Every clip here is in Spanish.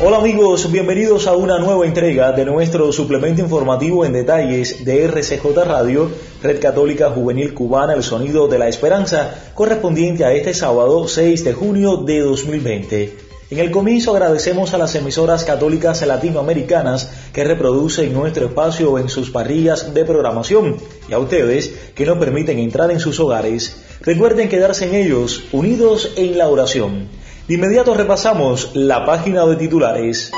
Hola amigos, bienvenidos a una nueva entrega de nuestro suplemento informativo en detalles de RCJ Radio, Red Católica Juvenil Cubana, el sonido de la esperanza, correspondiente a este sábado 6 de junio de 2020. En el comienzo agradecemos a las emisoras católicas latinoamericanas que reproducen nuestro espacio en sus parrillas de programación y a ustedes que nos permiten entrar en sus hogares. Recuerden quedarse en ellos, unidos en la oración. De inmediato repasamos la página de titulares.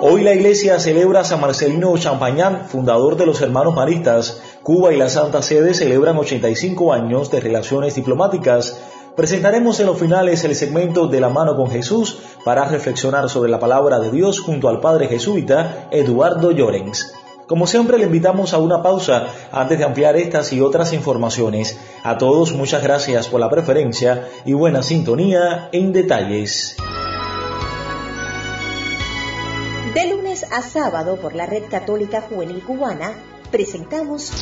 Hoy la iglesia celebra a San Marcelino Champañán, fundador de los Hermanos Maristas. Cuba y la Santa Sede celebran 85 años de relaciones diplomáticas. Presentaremos en los finales el segmento de la mano con Jesús para reflexionar sobre la palabra de Dios junto al padre jesuita Eduardo Llorens. Como siempre, le invitamos a una pausa antes de ampliar estas y otras informaciones. A todos, muchas gracias por la preferencia y buena sintonía en detalles. De lunes a sábado por la Red Católica Juvenil Cubana, presentamos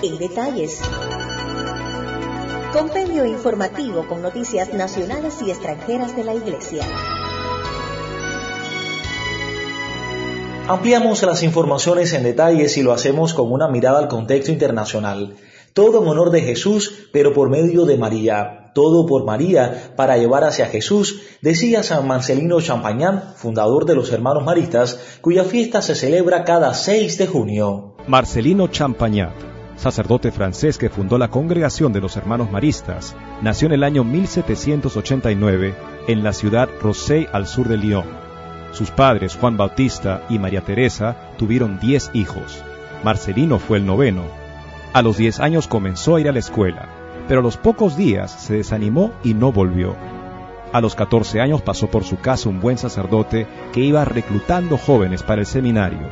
En Detalles. Compendio informativo con noticias nacionales y extranjeras de la Iglesia. Ampliamos las informaciones en detalles y lo hacemos con una mirada al contexto internacional. Todo en honor de Jesús, pero por medio de María. Todo por María para llevar hacia Jesús, decía San Marcelino Champagnat, fundador de los Hermanos Maristas, cuya fiesta se celebra cada 6 de junio. Marcelino Champagnat, sacerdote francés que fundó la Congregación de los Hermanos Maristas, nació en el año 1789 en la ciudad Rosey al sur de Lyon. Sus padres, Juan Bautista y María Teresa, tuvieron diez hijos. Marcelino fue el noveno. A los diez años comenzó a ir a la escuela, pero a los pocos días se desanimó y no volvió. A los catorce años pasó por su casa un buen sacerdote que iba reclutando jóvenes para el seminario.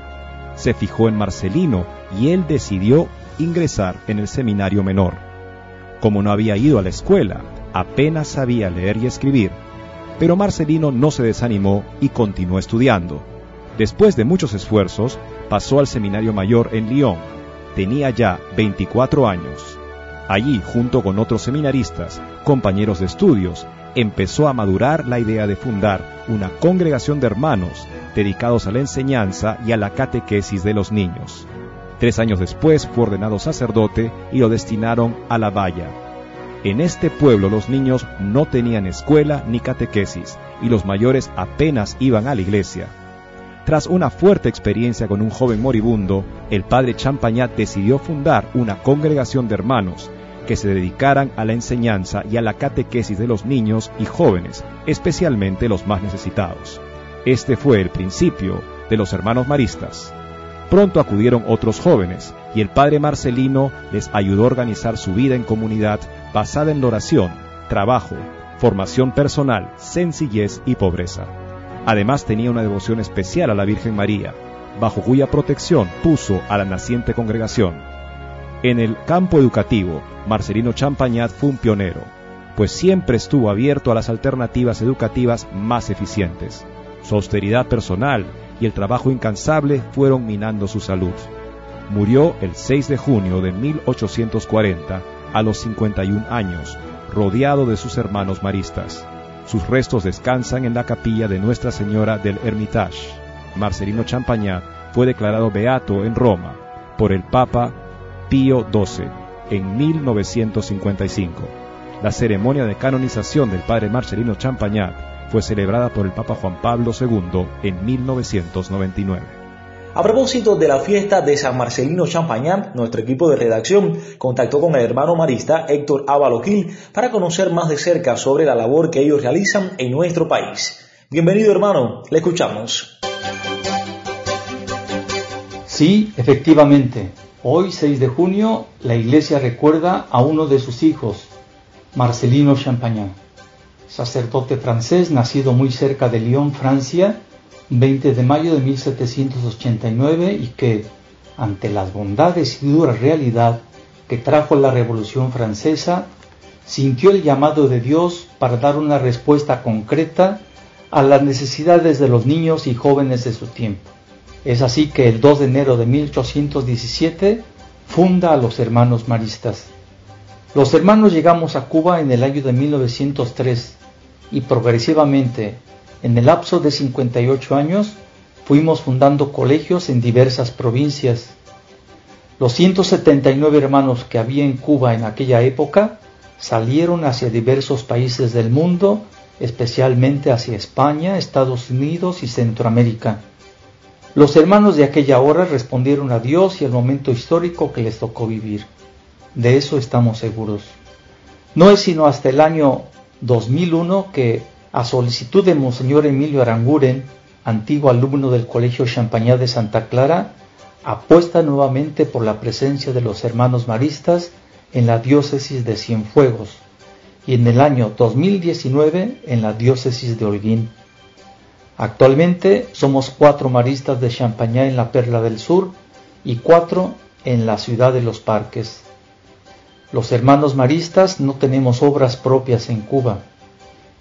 Se fijó en Marcelino y él decidió ingresar en el seminario menor. Como no había ido a la escuela, apenas sabía leer y escribir, pero Marcelino no se desanimó y continuó estudiando. Después de muchos esfuerzos, pasó al Seminario Mayor en Lyon. Tenía ya 24 años. Allí, junto con otros seminaristas, compañeros de estudios, empezó a madurar la idea de fundar una congregación de hermanos dedicados a la enseñanza y a la catequesis de los niños. Tres años después fue ordenado sacerdote y lo destinaron a la valla, en este pueblo los niños no tenían escuela ni catequesis y los mayores apenas iban a la iglesia. Tras una fuerte experiencia con un joven moribundo, el padre Champagnat decidió fundar una congregación de hermanos que se dedicaran a la enseñanza y a la catequesis de los niños y jóvenes, especialmente los más necesitados. Este fue el principio de los hermanos maristas. Pronto acudieron otros jóvenes y el padre Marcelino les ayudó a organizar su vida en comunidad basada en la oración, trabajo, formación personal, sencillez y pobreza. Además tenía una devoción especial a la Virgen María, bajo cuya protección puso a la naciente congregación. En el campo educativo, Marcelino Champagnat fue un pionero, pues siempre estuvo abierto a las alternativas educativas más eficientes. Su austeridad personal y el trabajo incansable fueron minando su salud. Murió el 6 de junio de 1840 a los 51 años, rodeado de sus hermanos maristas. Sus restos descansan en la capilla de Nuestra Señora del Hermitage. Marcelino Champagnat fue declarado beato en Roma por el Papa Pío XII en 1955. La ceremonia de canonización del padre Marcelino Champagnat fue celebrada por el Papa Juan Pablo II en 1999. A propósito de la fiesta de San Marcelino Champagnat, nuestro equipo de redacción contactó con el hermano marista Héctor Ávalo para conocer más de cerca sobre la labor que ellos realizan en nuestro país. Bienvenido hermano, le escuchamos. Sí, efectivamente. Hoy, 6 de junio, la iglesia recuerda a uno de sus hijos, Marcelino Champagnat sacerdote francés nacido muy cerca de Lyon, Francia, 20 de mayo de 1789 y que, ante las bondades y dura realidad que trajo la Revolución Francesa, sintió el llamado de Dios para dar una respuesta concreta a las necesidades de los niños y jóvenes de su tiempo. Es así que el 2 de enero de 1817 funda a los hermanos maristas. Los hermanos llegamos a Cuba en el año de 1903 y progresivamente, en el lapso de 58 años, fuimos fundando colegios en diversas provincias. Los 179 hermanos que había en Cuba en aquella época salieron hacia diversos países del mundo, especialmente hacia España, Estados Unidos y Centroamérica. Los hermanos de aquella hora respondieron a Dios y al momento histórico que les tocó vivir. De eso estamos seguros. No es sino hasta el año 2001 que, a solicitud de Monseñor Emilio Aranguren, antiguo alumno del Colegio Champañá de Santa Clara, apuesta nuevamente por la presencia de los hermanos maristas en la diócesis de Cienfuegos y en el año 2019 en la diócesis de Holguín. Actualmente somos cuatro maristas de Champañá en la Perla del Sur y cuatro en la ciudad de Los Parques. Los hermanos maristas no tenemos obras propias en Cuba.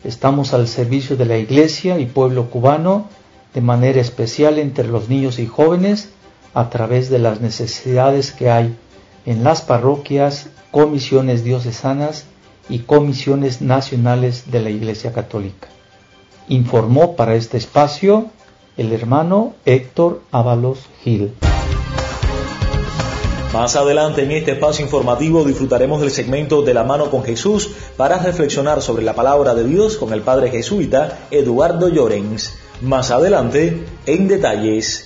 Estamos al servicio de la Iglesia y pueblo cubano de manera especial entre los niños y jóvenes a través de las necesidades que hay en las parroquias, comisiones diocesanas y comisiones nacionales de la Iglesia Católica informó para este espacio el hermano Héctor Ábalos Gil. Más adelante en este espacio informativo disfrutaremos del segmento de la mano con Jesús para reflexionar sobre la palabra de Dios con el padre jesuita Eduardo Llorens. Más adelante, en detalles.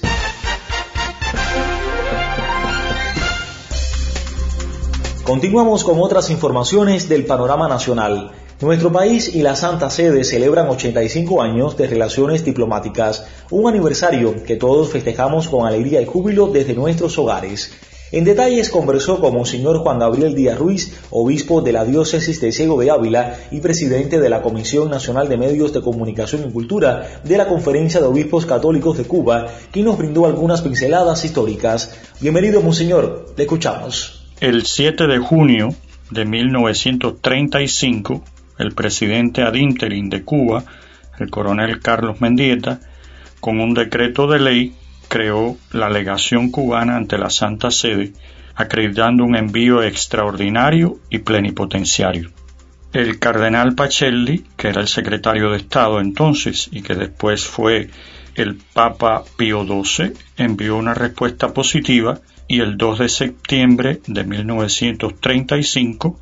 Continuamos con otras informaciones del panorama nacional. Nuestro país y la Santa Sede celebran 85 años de relaciones diplomáticas, un aniversario que todos festejamos con alegría y júbilo desde nuestros hogares. En detalles conversó con Monseñor Juan Gabriel Díaz Ruiz, obispo de la diócesis de Ciego de Ávila y presidente de la Comisión Nacional de Medios de Comunicación y Cultura de la Conferencia de Obispos Católicos de Cuba, quien nos brindó algunas pinceladas históricas. Bienvenido, Monseñor, le escuchamos. El 7 de junio de 1935, el presidente ad interim de Cuba, el coronel Carlos Mendieta, con un decreto de ley creó la legación cubana ante la Santa Sede, acreditando un envío extraordinario y plenipotenciario. El cardenal Pacelli, que era el secretario de Estado entonces y que después fue el Papa Pío XII, envió una respuesta positiva y el 2 de septiembre de 1935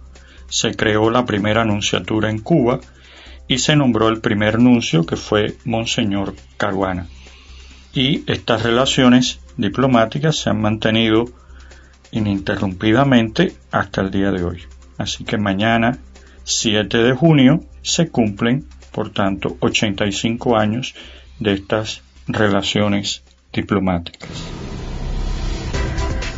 se creó la primera nunciatura en Cuba y se nombró el primer nuncio que fue Monseñor Caruana. Y estas relaciones diplomáticas se han mantenido ininterrumpidamente hasta el día de hoy. Así que mañana, 7 de junio, se cumplen, por tanto, 85 años de estas relaciones diplomáticas.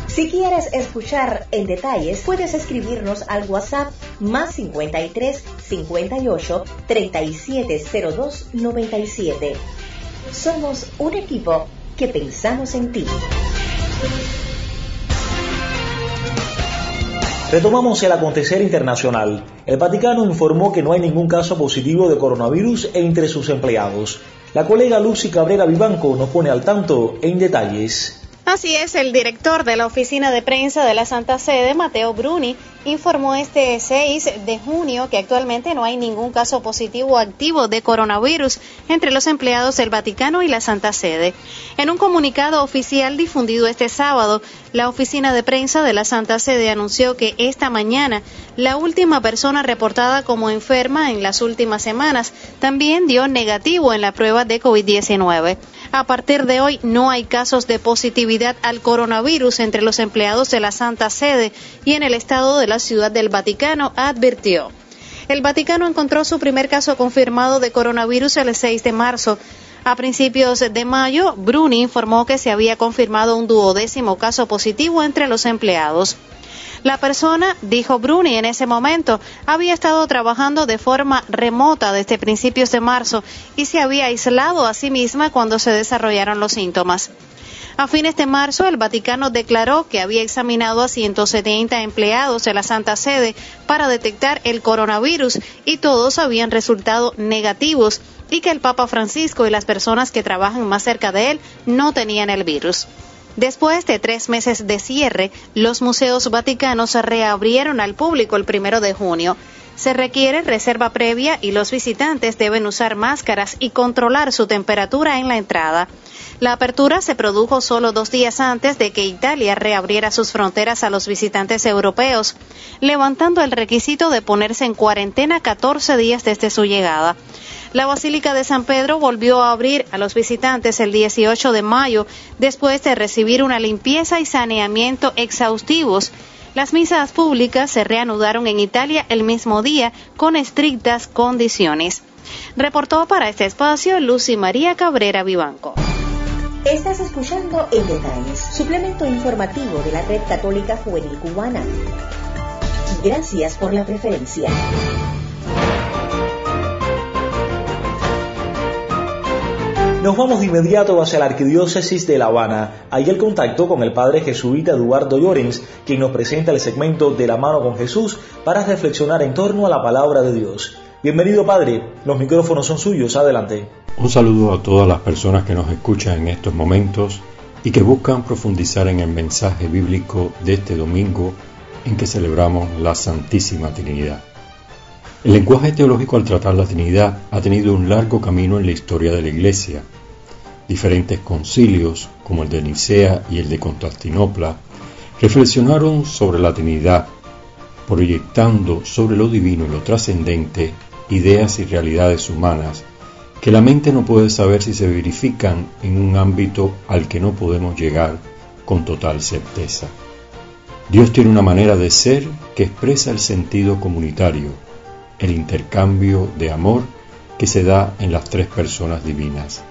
Si quieres escuchar en detalles, puedes escribirnos al WhatsApp más 53 58 3702 97. Somos un equipo que pensamos en ti. Retomamos el acontecer internacional. El Vaticano informó que no hay ningún caso positivo de coronavirus entre sus empleados. La colega Lucy Cabrera Vivanco nos pone al tanto en detalles. Así es, el director de la oficina de prensa de la Santa Sede, Mateo Bruni, informó este 6 de junio que actualmente no hay ningún caso positivo activo de coronavirus entre los empleados del Vaticano y la Santa Sede. En un comunicado oficial difundido este sábado, la oficina de prensa de la Santa Sede anunció que esta mañana la última persona reportada como enferma en las últimas semanas también dio negativo en la prueba de COVID-19. A partir de hoy no hay casos de positividad al coronavirus entre los empleados de la Santa Sede y en el estado de la Ciudad del Vaticano, advirtió. El Vaticano encontró su primer caso confirmado de coronavirus el 6 de marzo. A principios de mayo, Bruni informó que se había confirmado un duodécimo caso positivo entre los empleados. La persona, dijo Bruni en ese momento, había estado trabajando de forma remota desde principios de marzo y se había aislado a sí misma cuando se desarrollaron los síntomas. A fines de marzo, el Vaticano declaró que había examinado a 170 empleados de la Santa Sede para detectar el coronavirus y todos habían resultado negativos y que el Papa Francisco y las personas que trabajan más cerca de él no tenían el virus. Después de tres meses de cierre, los museos vaticanos reabrieron al público el primero de junio. Se requiere reserva previa y los visitantes deben usar máscaras y controlar su temperatura en la entrada. La apertura se produjo solo dos días antes de que Italia reabriera sus fronteras a los visitantes europeos, levantando el requisito de ponerse en cuarentena 14 días desde su llegada. La Basílica de San Pedro volvió a abrir a los visitantes el 18 de mayo después de recibir una limpieza y saneamiento exhaustivos. Las misas públicas se reanudaron en Italia el mismo día con estrictas condiciones. Reportó para este espacio Lucy María Cabrera Vivanco. Estás escuchando En Detalles, suplemento informativo de la Red Católica Juvenil Cubana. Gracias por la preferencia. Nos vamos de inmediato hacia la Arquidiócesis de La Habana. Ahí el contacto con el padre jesuita Eduardo Llorens, quien nos presenta el segmento De la mano con Jesús para reflexionar en torno a la palabra de Dios. Bienvenido padre, los micrófonos son suyos, adelante. Un saludo a todas las personas que nos escuchan en estos momentos y que buscan profundizar en el mensaje bíblico de este domingo en que celebramos la Santísima Trinidad. El lenguaje teológico al tratar la Trinidad ha tenido un largo camino en la historia de la Iglesia. Diferentes concilios, como el de Nicea y el de Constantinopla, reflexionaron sobre la Trinidad, proyectando sobre lo divino y lo trascendente ideas y realidades humanas que la mente no puede saber si se verifican en un ámbito al que no podemos llegar con total certeza. Dios tiene una manera de ser que expresa el sentido comunitario, el intercambio de amor que se da en las tres personas divinas.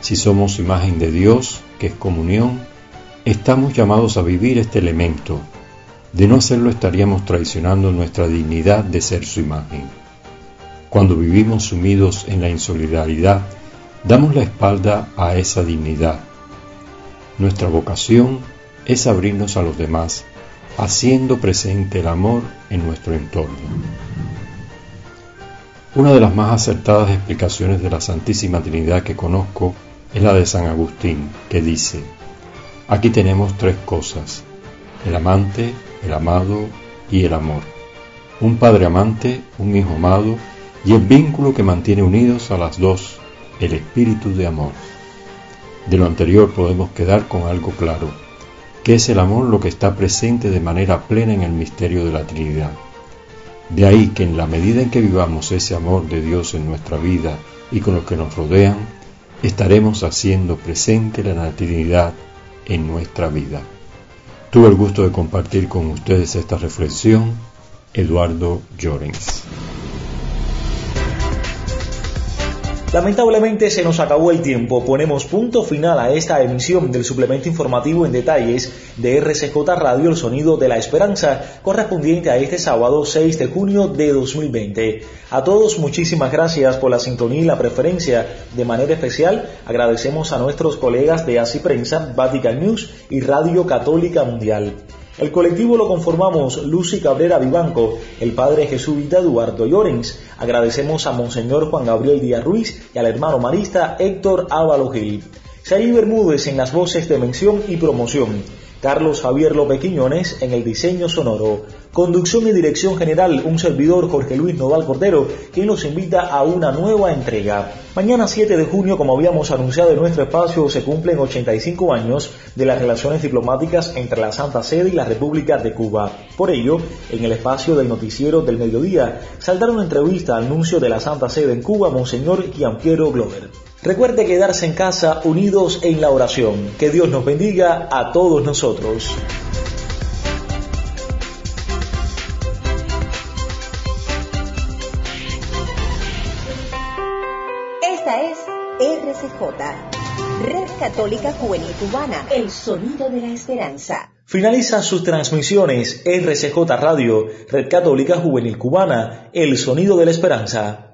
Si somos imagen de Dios, que es comunión, estamos llamados a vivir este elemento. De no hacerlo estaríamos traicionando nuestra dignidad de ser su imagen. Cuando vivimos sumidos en la insolidaridad, damos la espalda a esa dignidad. Nuestra vocación es abrirnos a los demás, haciendo presente el amor en nuestro entorno. Una de las más acertadas explicaciones de la Santísima Trinidad que conozco es la de San Agustín, que dice, aquí tenemos tres cosas, el amante, el amado y el amor. Un padre amante, un hijo amado y el vínculo que mantiene unidos a las dos, el espíritu de amor. De lo anterior podemos quedar con algo claro, que es el amor lo que está presente de manera plena en el misterio de la Trinidad. De ahí que en la medida en que vivamos ese amor de Dios en nuestra vida y con los que nos rodean, estaremos haciendo presente la Trinidad en nuestra vida. Tuve el gusto de compartir con ustedes esta reflexión, Eduardo Llorens. Lamentablemente se nos acabó el tiempo. Ponemos punto final a esta emisión del suplemento informativo en detalles de RCJ Radio El Sonido de la Esperanza, correspondiente a este sábado 6 de junio de 2020. A todos muchísimas gracias por la sintonía y la preferencia. De manera especial agradecemos a nuestros colegas de Así Prensa, Vatican News y Radio Católica Mundial. El colectivo lo conformamos Lucy Cabrera Vivanco, el padre jesuita Eduardo Llorens. Agradecemos a Monseñor Juan Gabriel Díaz Ruiz y al hermano marista Héctor Ávalo Gil. Saí Bermúdez en las voces de mención y promoción. Carlos Javier López Quiñones en el diseño sonoro. Conducción y dirección general, un servidor Jorge Luis Noval Cordero, quien nos invita a una nueva entrega. Mañana 7 de junio, como habíamos anunciado en nuestro espacio, se cumplen 85 años de las relaciones diplomáticas entre la Santa Sede y la República de Cuba. Por ello, en el espacio del noticiero del mediodía, saldrá una entrevista al anuncio de la Santa Sede en Cuba, Monseñor Gianpiero Glover. Recuerde quedarse en casa unidos en la oración. Que Dios nos bendiga a todos nosotros. Esta es RCJ Red Católica Juvenil Cubana, el sonido de la esperanza. Finaliza sus transmisiones RCJ Radio, Red Católica Juvenil Cubana, el sonido de la esperanza